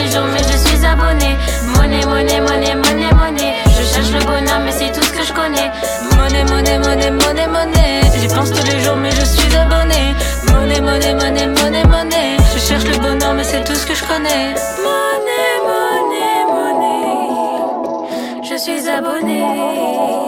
Je pense tous les jours, mais je suis abonné. Monnaie, monnaie, monnaie, monnaie, monnaie. Je cherche le bonheur, mais c'est tout ce que je connais. Monnaie, monnaie, monnaie, monnaie, monnaie. J'y pense tous les jours, mais je suis abonné. Monnaie, monnaie, monnaie, monnaie, monnaie. Je cherche le bonheur, mais c'est tout ce que je connais. Monnaie, monnaie, monnaie. Je suis abonné.